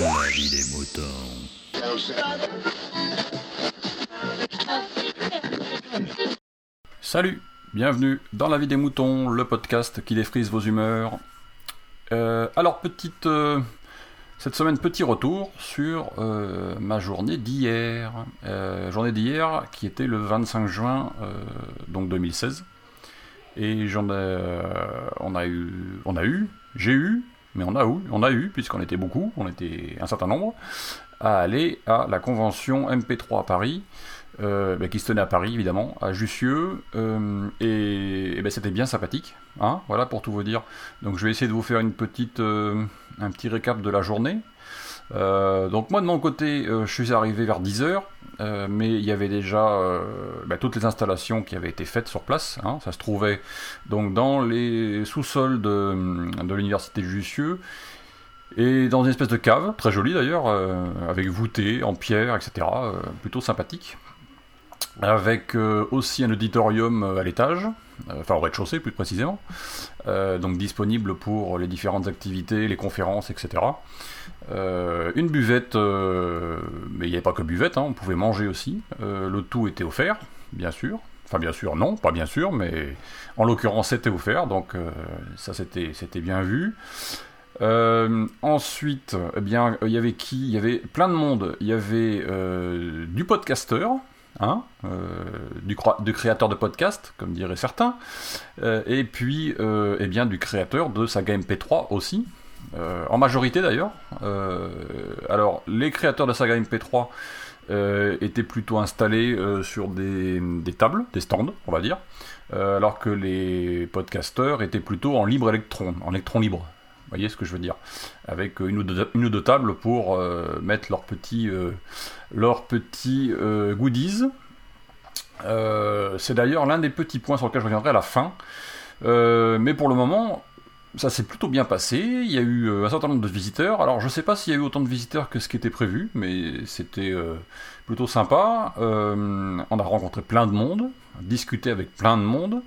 La vie des moutons. Salut, bienvenue dans La vie des moutons, le podcast qui défrise vos humeurs. Euh, alors, petite. euh, cette semaine, petit retour sur euh, ma journée d'hier. Journée d'hier qui était le 25 juin donc 2016. Et j'en ai, on a eu, on a eu, j'ai eu, mais on a eu, on a eu, puisqu'on était beaucoup, on était un certain nombre, à aller à la convention MP3 à Paris, euh, bah, qui se tenait à Paris évidemment, à Jussieu, euh, et, et ben, c'était bien sympathique, hein, voilà pour tout vous dire. Donc je vais essayer de vous faire une petite, euh, un petit récap de la journée. Euh, donc moi de mon côté, euh, je suis arrivé vers 10h, euh, mais il y avait déjà bah, toutes les installations qui avaient été faites sur place. hein. ça se trouvait donc dans les sous-sols de, de l'université Jussieu. Et dans une espèce de cave, très jolie d'ailleurs, avec voûtée en pierre, etc. plutôt sympathique. Avec aussi un auditorium à l'étage, enfin au rez-de-chaussée plus précisément, euh, donc disponible pour les différentes activités, les conférences, etc. Euh, une buvette, euh, mais il n'y avait pas que buvette, hein, on pouvait manger aussi. Euh, le tout était offert, bien sûr. Enfin, bien sûr, non, pas bien sûr, mais en l'occurrence, c'était offert, donc euh, ça, c'était bien vu. Euh, ensuite, eh bien, il y avait qui? Il y avait plein de monde. Il y avait euh, du podcasteur, hein, euh, du, créateur de podcast, comme diraient certains, euh, et puis, euh, eh bien, du créateur de saga MP3 aussi, en majorité d'ailleurs. Alors, les créateurs de saga MP3 euh, étaient plutôt installés sur des, tables, des stands, on va dire, alors que les podcasteurs étaient plutôt en libre électron, en électron libre. Vous voyez ce que je veux dire Avec une ou deux, une ou deux tables pour euh, mettre leurs petits, euh, euh, goodies. Euh, c'est d'ailleurs l'un des petits points sur lesquels je reviendrai à la fin. Euh, mais pour le moment, ça s'est plutôt bien passé. Il y a eu euh, un certain nombre de visiteurs. Alors, je sais pas s'il y a eu autant de visiteurs que ce qui était prévu, mais c'était euh, plutôt sympa. Euh, on a rencontré plein de monde, discuté avec plein de monde.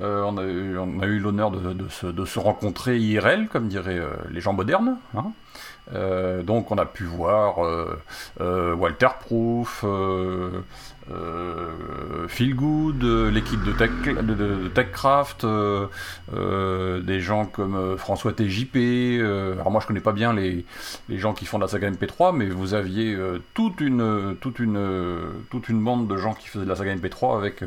Euh, on, a eu, l'honneur de, se, de se rencontrer IRL, comme diraient euh, les gens modernes. hein. Euh, donc on a pu voir Walter Proof, euh, Feel euh, l'équipe de, Tech, de, de- de TechCraft, euh, euh, des gens comme François TJP. alors moi je connais pas bien les, gens qui font de la saga MP3, mais vous aviez toute une bande de gens qui faisaient de la saga MP3 avec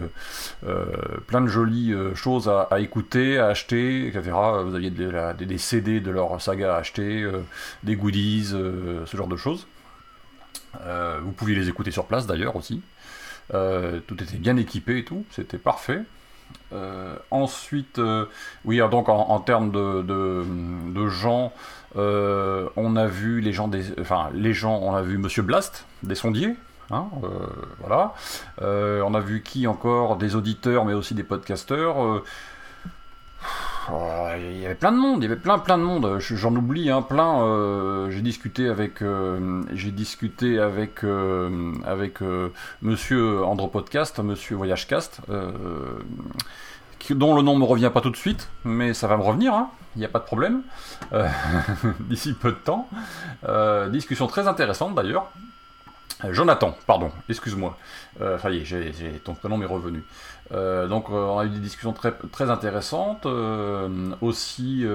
plein de jolies choses à, écouter, à acheter, etc. Vous aviez des, des CD de leur saga à acheter, des goodies, ce genre de choses. Vous pouviez les écouter sur place d'ailleurs aussi. Euh, tout était bien équipé et tout, c'était parfait. Euh, ensuite, euh, oui, donc en, termes de, gens, on a vu les gens des, enfin les gens, on a vu Monsieur Blast des sondiers, hein, voilà. On a vu qui encore? Des auditeurs, mais aussi des podcasteurs. Il y avait plein de monde, il y avait plein plein de monde. Je- J'en oublie un plein. euh, j'ai discuté avec, euh, j'ai discuté avec euh, Monsieur Andro Podcast, Monsieur Voyagecast, dont le nom me revient pas tout de suite, mais ça va me revenir. hein. Il n'y a pas de problème. D'ici peu de temps. Discussion très intéressante d'ailleurs. Euh, Jonathan, pardon, excuse-moi. Euh, y ton prénom m'est revenu. Euh, donc euh, on a eu des discussions très, très intéressantes. aussi,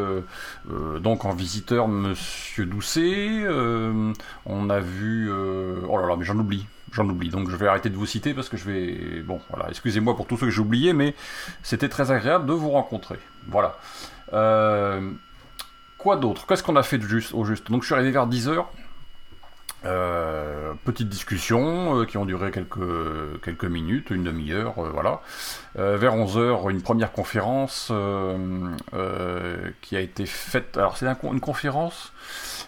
donc en visiteur, Monsieur Doucet. on a vu... oh là là, mais j'en oublie. J'en oublie, donc je vais arrêter de vous citer parce que je vais... Bon, voilà, excusez-moi pour tous ceux que j'ai oubliés, mais c'était très agréable de vous rencontrer. Voilà. Quoi d'autre? Qu'est-ce qu'on a fait de juste, au juste? Donc je suis arrivé vers 10h. Euh, petite discussion euh, qui ont duré quelques, quelques minutes, une demi-heure, euh, voilà. Vers 11h, une première conférence qui a été faite. Alors, c'est une conférence?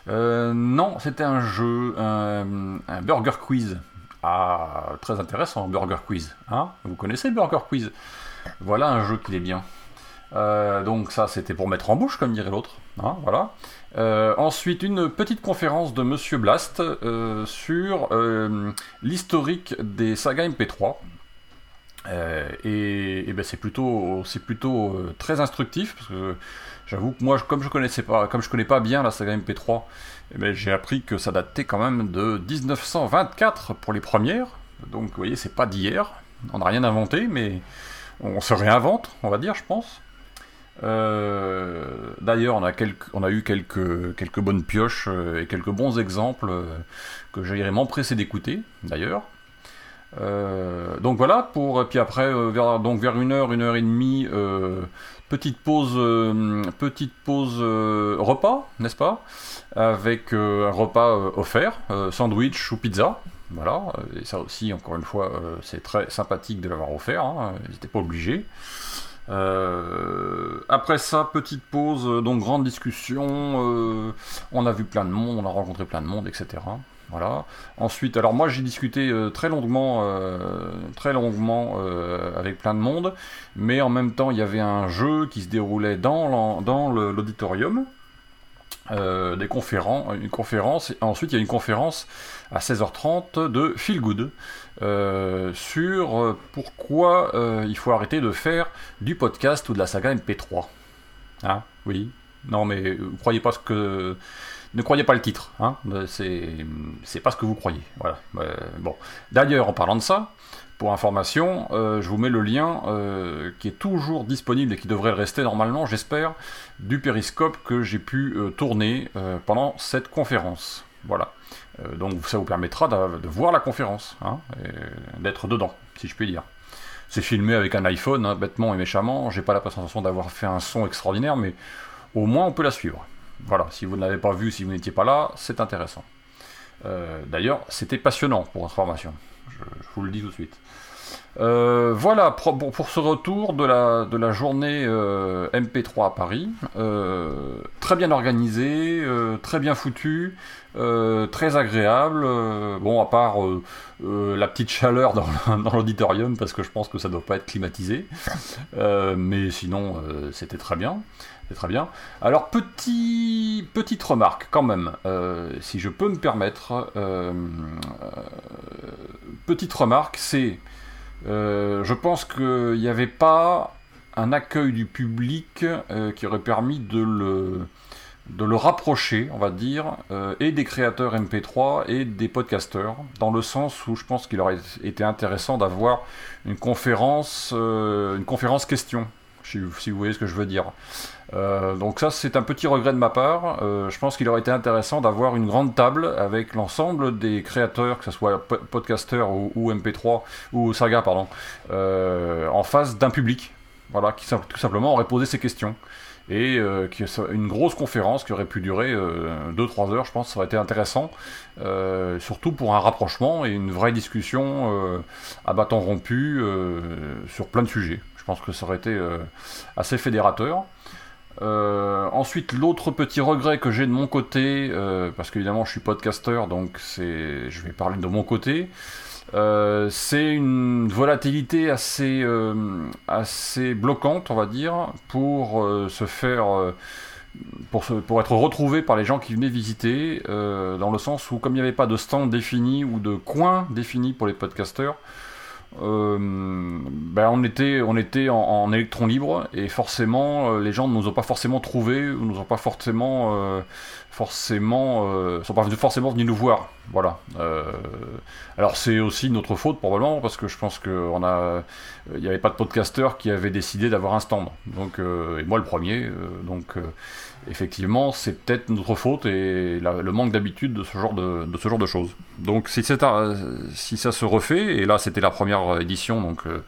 Non, c'était un jeu, un, un burger quiz. Ah, très intéressant, burger quiz. Hein? Vous connaissez Burger Quiz? Voilà un jeu qui est bien. Euh, donc ça, c'était pour mettre en bouche, comme dirait l'autre. Hein, voilà. Euh, ensuite, une petite conférence de Monsieur Blast euh, sur l'historique des sagas MP3. et, ben c'est plutôt, c'est plutôt très instructif parce que j'avoue que moi, comme je connaissais pas, comme je connais pas bien la saga MP3, eh ben, j'ai appris que ça datait quand même de 1924 pour les premières. Donc, vous voyez, c'est pas d'hier. On n'a rien inventé, mais on se réinvente, on va dire, je pense. Euh, d'ailleurs, on, a eu quelques, quelques bonnes pioches euh, et quelques bons exemples euh, que j'irai m'empresser d'écouter, d'ailleurs. donc voilà, pour, puis après, vers, donc vers une heure, une heure et demie, petite pause, petite pause repas, n'est-ce pas? Avec un repas offert, sandwich ou pizza. Voilà, et ça aussi, encore une fois, c'est très sympathique de l'avoir offert, hein, ils n'étaient pas obligés. Euh, après ça, petite pause, euh, donc grande discussion. Euh, on a vu plein de monde, on a rencontré plein de monde, etc. Voilà. Ensuite, alors moi j'ai discuté très longuement, très longuement avec plein de monde, mais en même temps il y avait un jeu qui se déroulait dans l'auditorium. Euh, des conférences, une conférence, ensuite il y a une conférence à 16h30 de Feel Good euh, sur euh, pourquoi il faut arrêter de faire du podcast ou de la saga MP3. Ah, oui. Non, mais vous croyez pas ce que. Ne croyez pas le titre, hein. C'est pas ce que vous croyez. Voilà. bon. D'ailleurs, en parlant de ça, pour information, euh, je vous mets le lien euh, qui est toujours disponible et qui devrait rester normalement, j'espère, du périscope que j'ai pu euh, tourner pendant cette conférence. Voilà. donc ça vous permettra de, voir la conférence, hein, d'être dedans, si je puis dire. C'est filmé avec un iPhone, hein, bêtement et méchamment. J'ai pas la sensation d'avoir fait un son extraordinaire, mais au moins on peut la suivre. Voilà, si vous ne l'avez pas vu, si vous n'étiez pas là, c'est intéressant. D'ailleurs, c'était passionnant pour information. Je, vous le dis tout de suite. Euh, voilà pour, ce retour de la, journée euh, MP3 à Paris. Euh, très bien organisé, très bien foutu, très agréable. bon, à part la petite chaleur dans, l'auditorium, parce que je pense que ça ne doit pas être climatisé. mais sinon, c'était très bien. Très bien. Alors, petit, petite remarque quand même, si je peux me permettre. petite remarque, c'est euh, je pense qu'il n'y avait pas un accueil du public euh, qui aurait permis de le, de le rapprocher, on va dire, euh, et des créateurs MP3 et des podcasteurs, dans le sens où je pense qu'il aurait été intéressant d'avoir une conférence, une conférence question, si, vous voyez ce que je veux dire. Euh, donc ça, c'est un petit regret de ma part. Euh, je pense qu'il aurait été intéressant d'avoir une grande table avec l'ensemble des créateurs, que ce soit podcasters ou, MP3 ou Saga, pardon, euh, en face d'un public, voilà, qui tout simplement aurait posé ces questions. Et une grosse conférence qui aurait pu durer 2-3 heures, je pense, ça aurait été intéressant, surtout pour un rapprochement et une vraie discussion à bâton rompu sur plein de sujets. Je pense que ça aurait été assez fédérateur. Euh, ensuite, l'autre petit regret que j'ai de mon côté, euh, parce qu'évidemment je suis podcasteur, donc c'est, je vais parler de mon côté, euh, c'est une volatilité assez, assez bloquante, on va dire, pour se faire, pour, pour être retrouvé par les gens qui venaient visiter, dans le sens où comme il n'y avait pas de stand défini ou de coin défini pour les podcasteurs, euh, ben on était, on était en, électron libre et forcément euh, les gens ne nous ont pas forcément trouvé ou nous ont pas forcément euh, forcément sont pas forcément venus nous voir. Voilà. Alors c'est aussi notre faute probablement parce que je pense que on a il n'y avait pas de podcasteur qui avait décidé d'avoir un stand. Donc et moi le premier donc effectivement, c'est peut-être notre faute et le manque d'habitude de ce genre de, choses. Donc si, ça se refait, et là c'était la première édition, donc euh,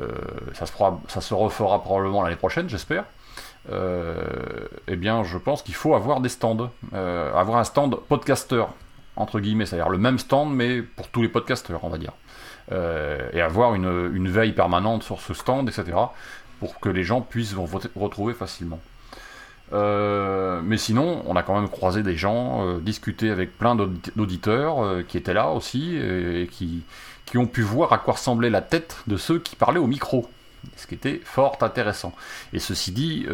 euh, ça, se ça se refera probablement l'année prochaine, j'espère. Euh, eh bien, je pense qu'il faut avoir des stands, avoir un stand podcaster entre guillemets, c'est-à-dire le même stand mais pour tous les podcasteurs, on va dire, et avoir une, une, veille permanente sur ce stand, etc., pour que les gens puissent vous retrouver facilement. Euh, mais sinon, on a quand même croisé des gens, euh, discuté avec plein d'auditeurs euh, qui étaient là aussi et, qui, qui, ont pu voir à quoi ressemblait la tête de ceux qui parlaient au micro, ce qui était fort intéressant. Et ceci dit,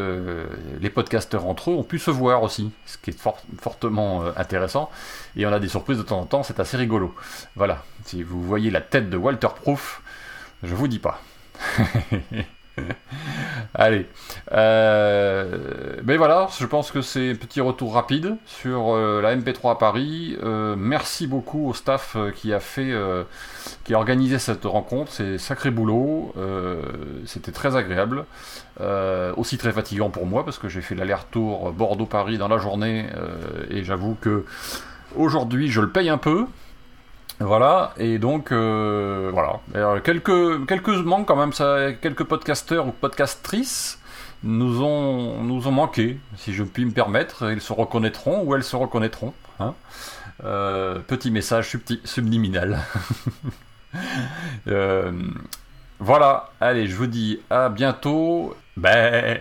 les podcasteurs entre eux ont pu se voir aussi, ce qui est fortement intéressant. Et on a des surprises de temps en temps, c'est assez rigolo. Voilà, si vous voyez la tête de Walter Proof, Je vous dis pas. Allez. Euh, mais voilà, je pense que c'est un petit retour rapide sur euh, la MP3 à Paris. Euh, merci beaucoup au staff qui a fait, qui a organisé cette rencontre. C'est sacré boulot. C'était très agréable. aussi très fatigant pour moi parce que j'ai fait l'aller-retour Bordeaux-Paris dans la journée et j'avoue que aujourd'hui je le paye un peu. Voilà, et donc euh, voilà. Quelques, quelques manques quand même, quelques podcasteurs ou podcastrices nous ont, nous manqué, si je puis me permettre. Ils se reconnaîtront ou elles se reconnaîtront. Hein. Euh, petit message subliminal. Euh, voilà, allez, je vous dis à bientôt. Ben.